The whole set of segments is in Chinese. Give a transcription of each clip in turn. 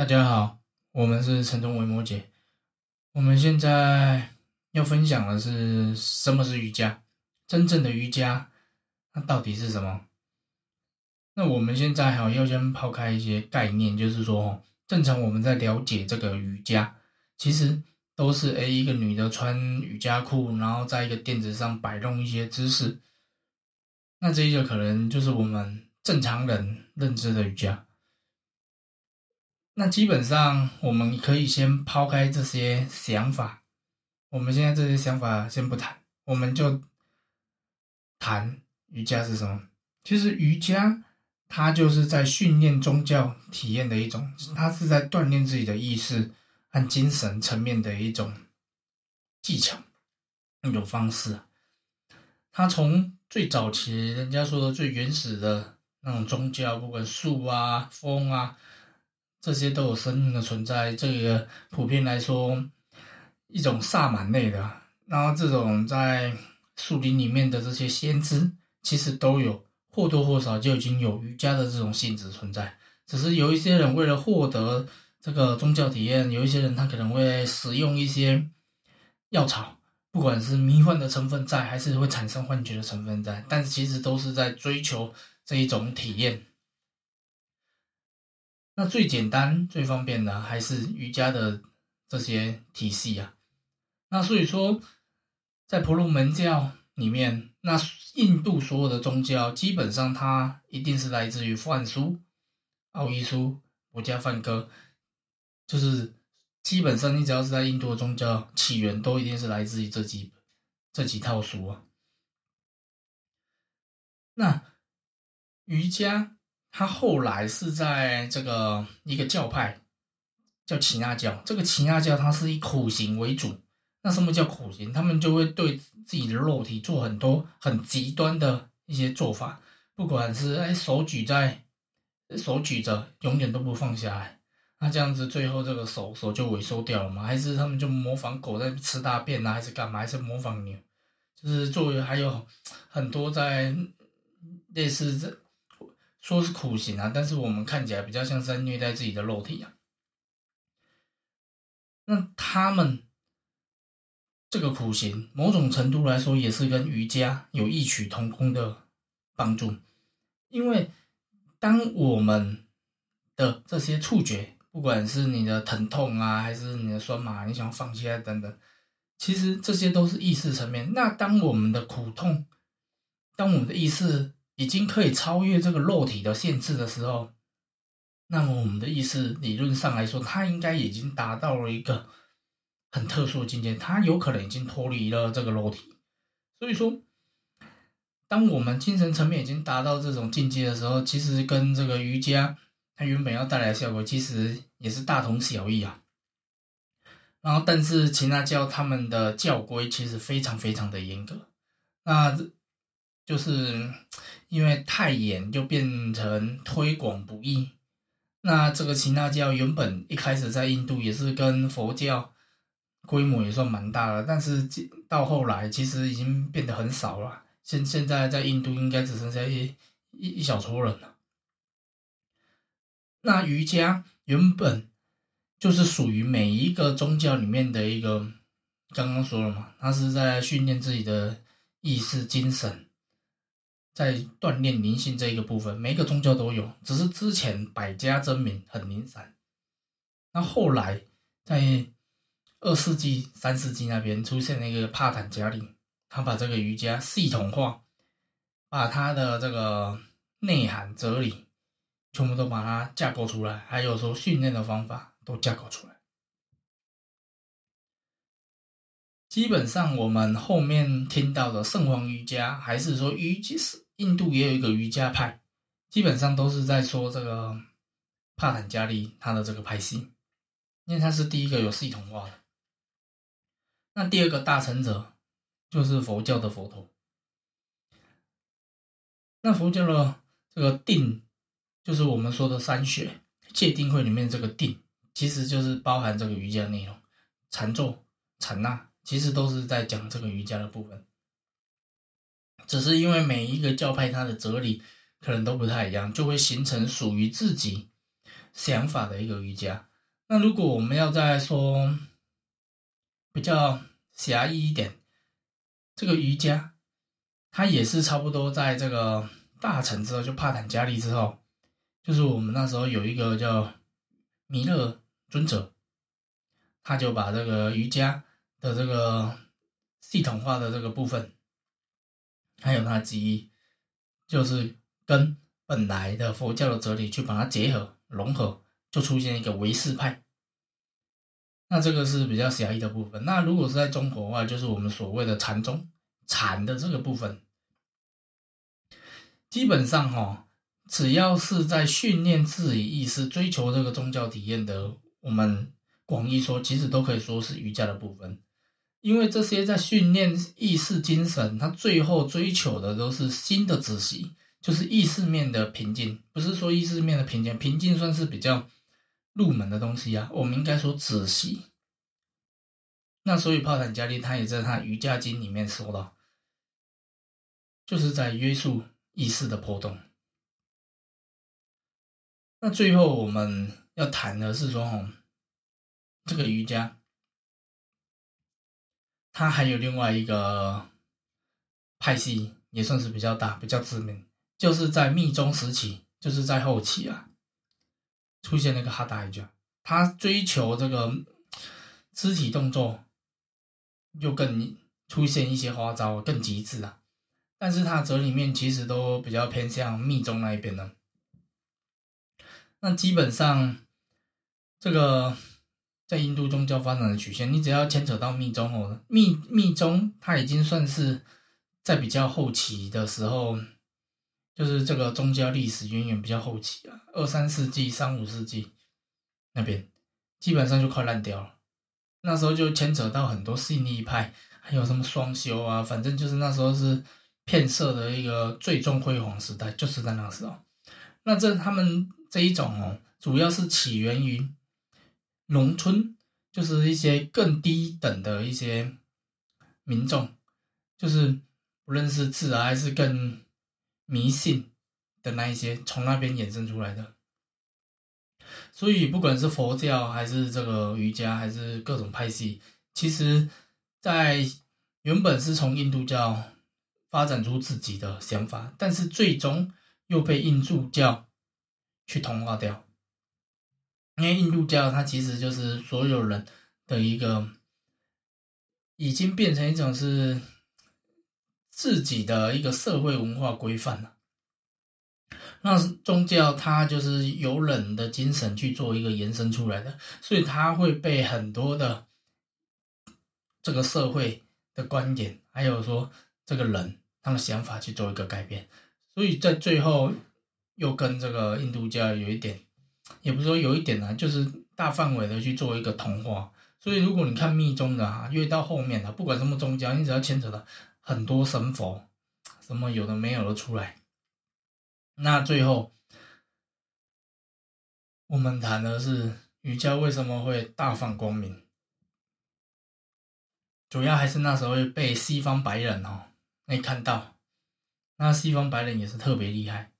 大家好，我们是陈中维摩羯。我们现在要分享的是什么是瑜伽？真正的瑜伽，那到底是什么？那我们现在哈要先抛开一些概念，就是说，正常我们在了解这个瑜伽，其实都是诶一个女的穿瑜伽裤，然后在一个垫子上摆弄一些姿势。那这一个可能就是我们正常人认知的瑜伽。那基本上，我们可以先抛开这些想法。我们现在这些想法先不谈，我们就谈瑜伽是什么。其实瑜伽它就是在训练宗教体验的一种，它是在锻炼自己的意识和精神层面的一种技巧、一种方式。它从最早期人家说的最原始的那种宗教，不管树啊、风啊。这些都有生命的存在。这个普遍来说，一种萨满类的，然后这种在树林里面的这些先知，其实都有或多或少就已经有瑜伽的这种性质存在。只是有一些人为了获得这个宗教体验，有一些人他可能会使用一些药草，不管是迷幻的成分在，还是会产生幻觉的成分在，但是其实都是在追求这一种体验。那最简单、最方便的还是瑜伽的这些体系啊。那所以说，在婆罗门教里面，那印度所有的宗教基本上它一定是来自于梵书、奥义书、佛家梵歌，就是基本上你只要是在印度的宗教起源，都一定是来自于这几这几套书啊。那瑜伽。他后来是在这个一个教派叫耆那教，这个耆那教它是以苦行为主。那什么叫苦行？他们就会对自己的肉体做很多很极端的一些做法，不管是哎手举在手举着，永远都不放下来。那这样子最后这个手手就萎缩掉了嘛？还是他们就模仿狗在吃大便啊？还是干嘛？还是模仿牛？就是作为还有很多在类似这。说是苦行啊，但是我们看起来比较像是在虐待自己的肉体啊。那他们这个苦行，某种程度来说也是跟瑜伽有异曲同工的帮助，因为当我们的这些触觉，不管是你的疼痛啊，还是你的酸麻，你想要放弃啊等等，其实这些都是意识层面。那当我们的苦痛，当我们的意识。已经可以超越这个肉体的限制的时候，那么我们的意思理论上来说，它应该已经达到了一个很特殊的境界，它有可能已经脱离了这个肉体。所以说，当我们精神层面已经达到这种境界的时候，其实跟这个瑜伽它原本要带来的效果，其实也是大同小异啊。然后，但是其他教他们的教规其实非常非常的严格，那就是。因为太严，就变成推广不易。那这个耆那教原本一开始在印度也是跟佛教规模也算蛮大的，但是到后来其实已经变得很少了。现现在在印度应该只剩下一一一小撮人了。那瑜伽原本就是属于每一个宗教里面的一个，刚刚说了嘛，它是在训练自己的意识、精神。在锻炼灵性这一个部分，每个宗教都有，只是之前百家争鸣，很零散。那后来在二世纪、三世纪那边出现了一个帕坦加里，他把这个瑜伽系统化，把它的这个内涵、哲理全部都把它架构出来，还有说训练的方法都架构出来。基本上，我们后面听到的圣皇瑜伽，还是说瑜伽是印度也有一个瑜伽派，基本上都是在说这个帕坦加利他的这个派系，因为他是第一个有系统化的。那第二个大成者就是佛教的佛陀。那佛教的这个定，就是我们说的三学戒定慧里面这个定，其实就是包含这个瑜伽内容，禅坐、禅那。其实都是在讲这个瑜伽的部分，只是因为每一个教派它的哲理可能都不太一样，就会形成属于自己想法的一个瑜伽。那如果我们要再说比较狭义一点，这个瑜伽，它也是差不多在这个大成之后，就帕坦加利之后，就是我们那时候有一个叫弥勒尊者，他就把这个瑜伽的这个系统化的这个部分，还有它的记忆，就是跟本来的佛教的哲理去把它结合融合，就出现一个唯识派。那这个是比较狭义的部分。那如果是在中国的话，就是我们所谓的禅宗禅的这个部分，基本上哈，只要是在训练自己意识、追求这个宗教体验的，我们广义说，其实都可以说是瑜伽的部分。因为这些在训练意识精神，他最后追求的都是新的止息，就是意识面的平静。不是说意识面的平静，平静算是比较。入门的东西啊，我们应该说仔细。那所以帕坦加利他也在他瑜伽经里面说到，就是在约束意识的波动。那最后我们要谈的是说，哦，这个瑜伽，他还有另外一个派系，也算是比较大、比较知名，就是在密宗时期，就是在后期啊。出现那个哈达瑜伽，他追求这个肢体动作，又更出现一些花招，更极致啊。但是他哲理面其实都比较偏向密宗那一边的。那基本上，这个在印度宗教发展的曲线，你只要牵扯到密宗哦，密密宗它已经算是在比较后期的时候。就是这个宗教历史远远比较后期啊，二三世纪、三五世纪那边基本上就快烂掉了。那时候就牵扯到很多信力派，还有什么双修啊，反正就是那时候是骗色的一个最终辉煌时代，就是在那时候。那这他们这一种哦，主要是起源于农村，就是一些更低等的一些民众，就是不论是字啊，还是更。迷信的那一些从那边衍生出来的，所以不管是佛教还是这个瑜伽还是各种派系，其实，在原本是从印度教发展出自己的想法，但是最终又被印度教去同化掉，因为印度教它其实就是所有人的一个，已经变成一种是。自己的一个社会文化规范了，那宗教它就是由人的精神去做一个延伸出来的，所以它会被很多的这个社会的观点，还有说这个人他的想法去做一个改变，所以在最后又跟这个印度教有一点，也不是说有一点啊，就是大范围的去做一个同化。所以如果你看密宗的啊，越到后面的，不管什么宗教，你只要牵扯到。很多神佛，什么有的没有的出来。那最后，我们谈的是瑜伽为什么会大放光明，主要还是那时候被西方白人哦，没看到。那西方白人也是特别厉害，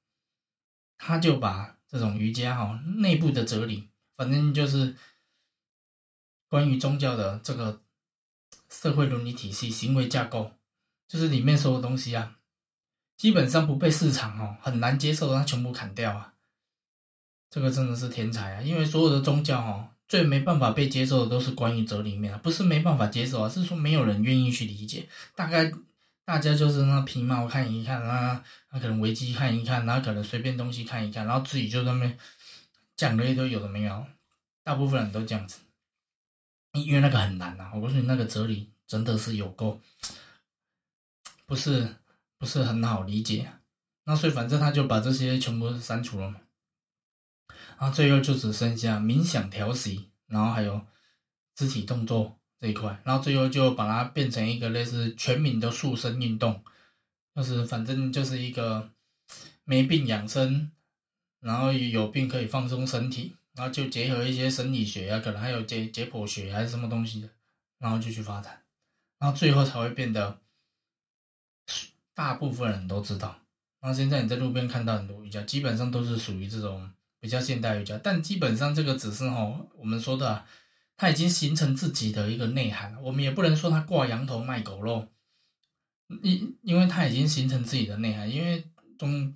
他就把这种瑜伽哈内部的哲理，反正就是关于宗教的这个社会伦理体系、行为架构。就是里面所有东西啊，基本上不被市场哦很难接受，它全部砍掉啊。这个真的是天才啊！因为所有的宗教哦，最没办法被接受的都是关于哲理面啊，不是没办法接受啊，是说没有人愿意去理解。大概大家就是那皮毛看一看啊，那可能维基看一看，然后可能随便东西看一看，然后自己就那边讲了一堆有的没有。大部分人都这样子，因为那个很难呐。我告诉你，那个哲理真的是有够。不是不是很好理解，那所以反正他就把这些全部删除了嘛，然后最后就只剩下冥想调息，然后还有肢体动作这一块，然后最后就把它变成一个类似全民的塑身运动，就是反正就是一个没病养生，然后有病可以放松身体，然后就结合一些生理学啊，可能还有解解剖学还是什么东西的，然后就去发展，然后最后才会变得。大部分人都知道，那现在你在路边看到很多瑜伽，基本上都是属于这种比较现代瑜伽，但基本上这个只是哈，我们说的，它已经形成自己的一个内涵了。我们也不能说它挂羊头卖狗肉，因因为它已经形成自己的内涵。因为中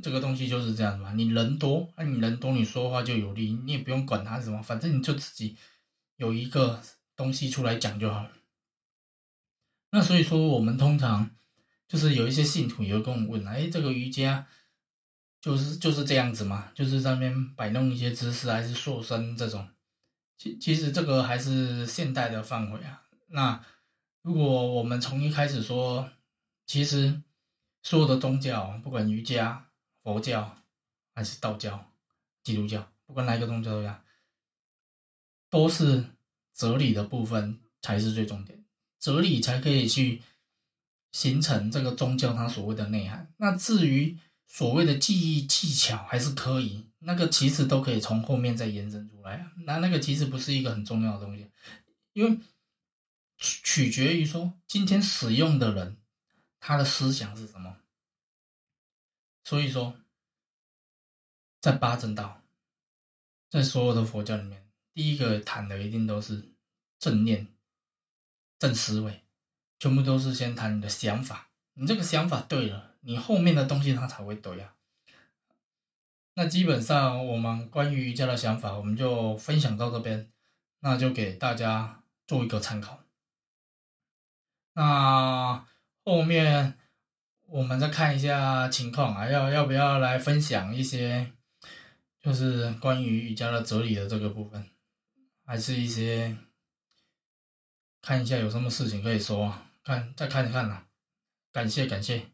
这个东西就是这样子嘛，你人多，那你人多，你说话就有力，你也不用管它什么，反正你就自己有一个东西出来讲就好了。那所以说，我们通常就是有一些信徒也会跟我们问，哎，这个瑜伽。就是就是这样子嘛，就是在那边摆弄一些姿势，还是塑身这种。其其实这个还是现代的范围啊。那如果我们从一开始说，其实所有的宗教，不管瑜伽、佛教还是道教、基督教，不管哪一个宗教都一样，都是哲理的部分才是最重点，哲理才可以去形成这个宗教它所谓的内涵。那至于，所谓的记忆技巧还是可以，那个其实都可以从后面再延伸出来啊。那那个其实不是一个很重要的东西，因为取取决于说今天使用的人他的思想是什么。所以说，在八正道，在所有的佛教里面，第一个谈的一定都是正念、正思维，全部都是先谈你的想法，你这个想法对了。你后面的东西它才会对呀。那基本上我们关于瑜伽的想法，我们就分享到这边，那就给大家做一个参考。那后面我们再看一下情况啊，要要不要来分享一些，就是关于瑜伽的哲理的这个部分，还是一些看一下有什么事情可以说，看再看一看啦。感谢感谢。